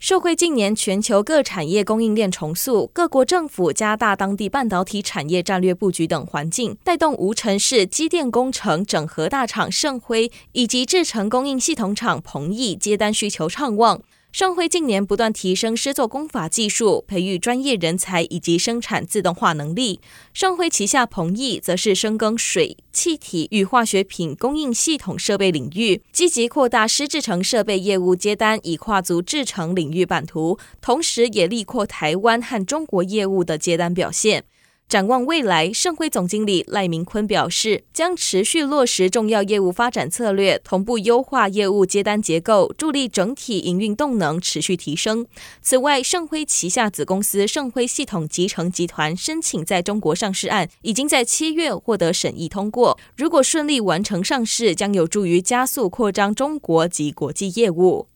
受惠近年全球各产业供应链重塑，各国政府加大当地半导体产业战略布局等环境，带动无尘室机电工程整合大厂盛辉以及制成供应系统厂鹏毅接单需求畅旺。盛辉近年不断提升施作工法技术，培育专业人才以及生产自动化能力。盛辉旗下鹏益则是深耕水、气体与化学品供应系统设备领域，积极扩大湿制程设备业务接单，以跨足制程领域版图，同时也力扩台湾和中国业务的接单表现。展望未来，盛辉总经理赖明坤表示，将持续落实重要业务发展策略，同步优化业务接单结构，助力整体营运动能持续提升。此外，盛辉旗下子公司盛辉系统集成集团申请在中国上市案，已经在七月获得审议通过。如果顺利完成上市，将有助于加速扩张中国及国际业务。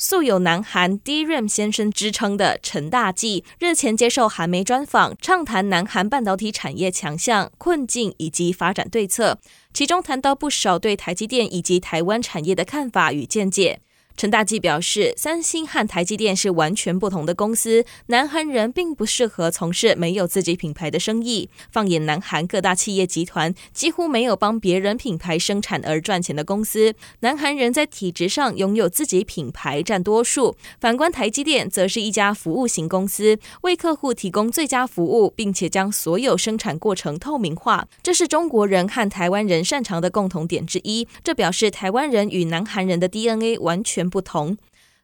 素有“南韩 DRAM 先生”之称的陈大纪日前接受韩媒专访，畅谈南韩半导体产业强项、困境以及发展对策，其中谈到不少对台积电以及台湾产业的看法与见解。陈大纪表示，三星和台积电是完全不同的公司，南韩人并不适合从事没有自己品牌的生意。放眼南韩各大企业集团，几乎没有帮别人品牌生产而赚钱的公司。南韩人在体制上拥有自己品牌占多数。反观台积电，则是一家服务型公司，为客户提供最佳服务，并且将所有生产过程透明化。这是中国人和台湾人擅长的共同点之一。这表示台湾人与南韩人的 DNA 完全不同。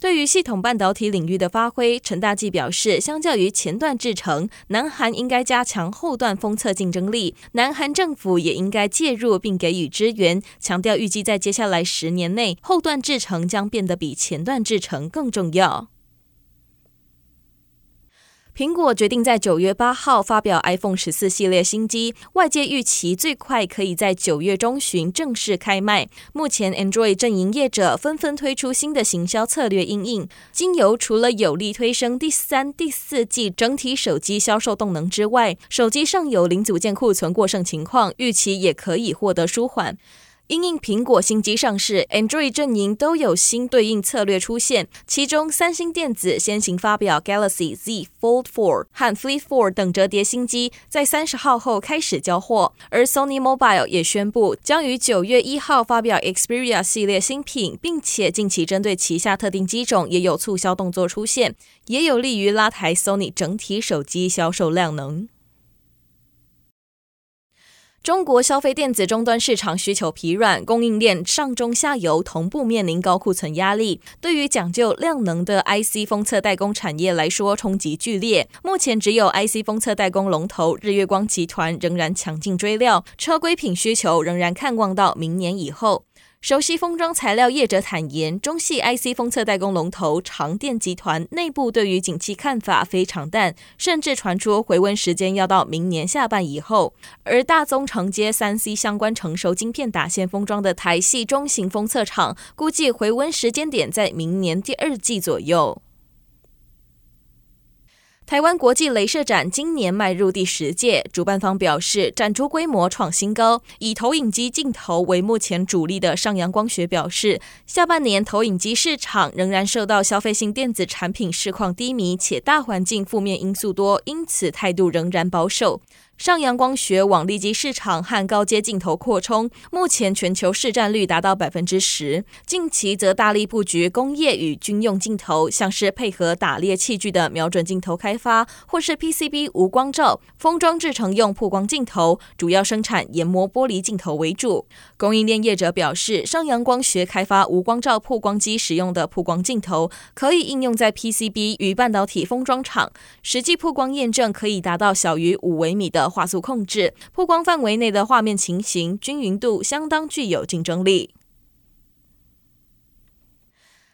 对于系统半导体领域的发挥，陈大纪表示，相较于前段制程，南韩应该加强后段封测竞争力，南韩政府也应该介入并给予支援。强调预计在接下来十年内，后段制程将变得比前段制程更重要。苹果决定在九月八号发表 iPhone 十四系列新机，外界预期最快可以在九月中旬正式开卖。目前，Android 阵营业者纷纷推出新的行销策略应应，经由除了有力推升第三、第四季整体手机销售动能之外，手机上有零组件库存过剩情况，预期也可以获得舒缓。因应苹果新机上市，Android 阵营都有新对应策略出现。其中，三星电子先行发表 Galaxy Z Fold 4和 Flip 4等折叠新机，在三十号后开始交货。而 Sony Mobile 也宣布，将于九月一号发表 Xperia 系列新品，并且近期针对旗下特定机种也有促销动作出现，也有利于拉抬 Sony 整体手机销售量能。中国消费电子终端市场需求疲软，供应链上中下游同步面临高库存压力。对于讲究量能的 IC 封测代工产业来说，冲击剧烈。目前只有 IC 封测代工龙头日月光集团仍然强劲追料，车规品需求仍然看望到明年以后。熟悉封装材料业者坦言，中系 IC 封测代工龙头长电集团内部对于景气看法非常淡，甚至传出回温时间要到明年下半以后。而大宗承接三 C 相关成熟晶片打线封装的台系中型封测厂，估计回温时间点在明年第二季左右。台湾国际镭射展今年迈入第十届，主办方表示，展出规模创新高。以投影机镜头为目前主力的上阳光学表示，下半年投影机市场仍然受到消费性电子产品市况低迷，且大环境负面因素多，因此态度仍然保守。上阳光学往立机市场和高阶镜头扩充，目前全球市占率达到百分之十。近期则大力布局工业与军用镜头，像是配合打猎器具的瞄准镜头开发，或是 PCB 无光罩封装制成用曝光镜头，主要生产研磨玻璃镜头为主。供应链业者表示，上阳光学开发无光罩曝光机使用的曝光镜头，可以应用在 PCB 与半导体封装厂，实际曝光验证可以达到小于五微米的。画素控制，曝光范围内的画面情形均匀度相当具有竞争力。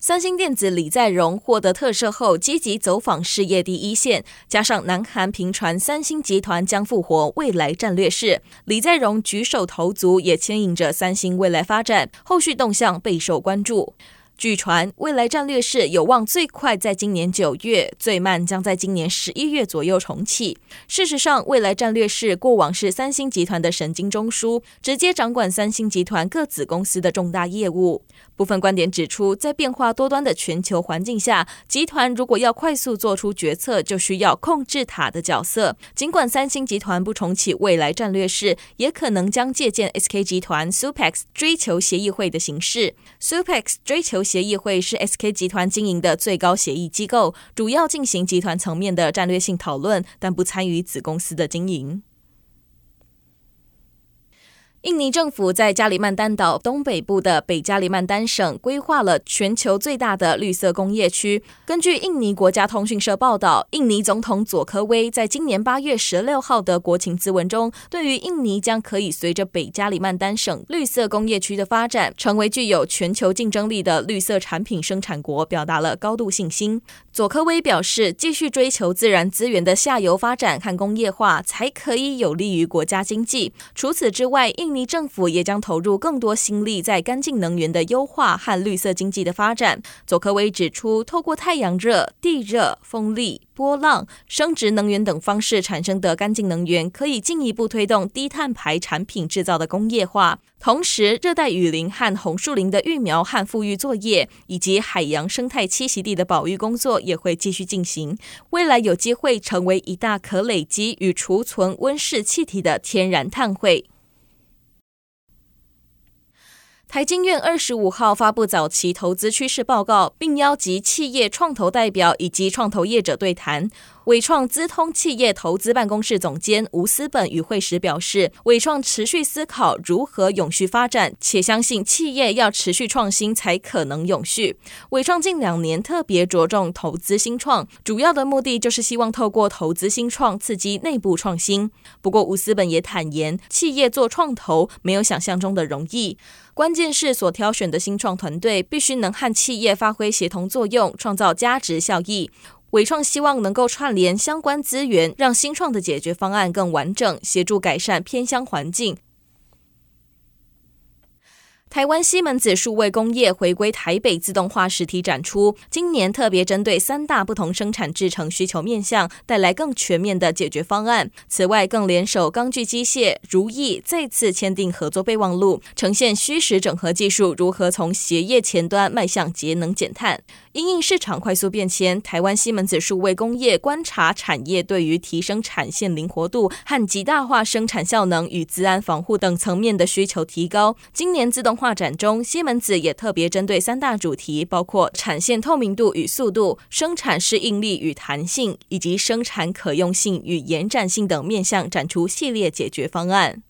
三星电子李在镕获得特赦后，积极走访事业第一线，加上南韩频传三星集团将复活未来战略室，李在镕举手投足也牵引着三星未来发展，后续动向备受关注。据传，未来战略室有望最快在今年九月，最慢将在今年十一月左右重启。事实上，未来战略室过往是三星集团的神经中枢，直接掌管三星集团各子公司的重大业务。部分观点指出，在变化多端的全球环境下，集团如果要快速做出决策，就需要控制塔的角色。尽管三星集团不重启未来战略室，也可能将借鉴 SK 集团 SUPEX 追求协议会的形式。SUPEX 追求协议会是 SK 集团经营的最高协议机构，主要进行集团层面的战略性讨论，但不参与子公司的经营。印尼政府在加里曼丹岛东北部的北加里曼丹省规划了全球最大的绿色工业区。根据印尼国家通讯社报道，印尼总统佐科威在今年八月十六号的国情咨文中，对于印尼将可以随着北加里曼丹省绿色工业区的发展，成为具有全球竞争力的绿色产品生产国，表达了高度信心。佐科威表示，继续追求自然资源的下游发展和工业化，才可以有利于国家经济。除此之外，印尼政府也将投入更多心力在干净能源的优化和绿色经济的发展。佐科威指出，透过太阳热、地热、风力、波浪、生质能源等方式产生的干净能源，可以进一步推动低碳排产品制造的工业化。同时，热带雨林和红树林的育苗和复育作业，以及海洋生态栖息地的保育工作也会继续进行。未来有机会成为一大可累积与储存温室气体的天然碳汇。台经院二十五号发布早期投资趋势报告，并邀集企业创投代表以及创投业者对谈。伟创资通企业投资办公室总监吴思本与会时表示，伟创持续思考如何永续发展，且相信企业要持续创新才可能永续。伟创近两年特别着重投资新创，主要的目的就是希望透过投资新创刺激内部创新。不过，吴思本也坦言，企业做创投没有想象中的容易，关键是所挑选的新创团队必须能和企业发挥协同作用，创造价值效益。纬创希望能够串联相关资源，让新创的解决方案更完整，协助改善偏乡环境。台湾西门子数位工业回归台北自动化实体展出，今年特别针对三大不同生产制程需求面向，带来更全面的解决方案。此外，更联手钢锯机械、如意再次签订合作备忘录，呈现虚实整合技术如何从鞋业前端迈向节能减碳。因应市场快速变迁，台湾西门子数位工业观察产业对于提升产线灵活度和极大化生产效能与自安防护等层面的需求提高。今年自动化展中，西门子也特别针对三大主题，包括产线透明度与速度、生产适应力与弹性，以及生产可用性与延展性等面向，展出系列解决方案。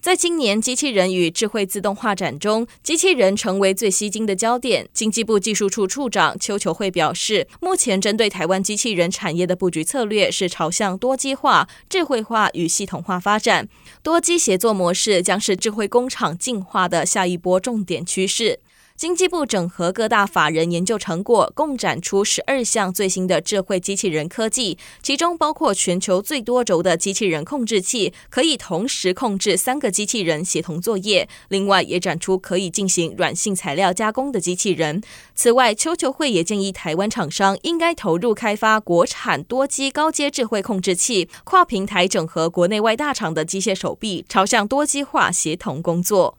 在今年机器人与智慧自动化展中，机器人成为最吸睛的焦点。经济部技术处处长邱球慧表示，目前针对台湾机器人产业的布局策略是朝向多机化、智慧化与系统化发展，多机协作模式将是智慧工厂进化的下一波重点趋势。经济部整合各大法人研究成果，共展出十二项最新的智慧机器人科技，其中包括全球最多轴的机器人控制器，可以同时控制三个机器人协同作业。另外，也展出可以进行软性材料加工的机器人。此外，邱球会也建议台湾厂商应该投入开发国产多机高阶智慧控制器，跨平台整合国内外大厂的机械手臂，朝向多机化协同工作。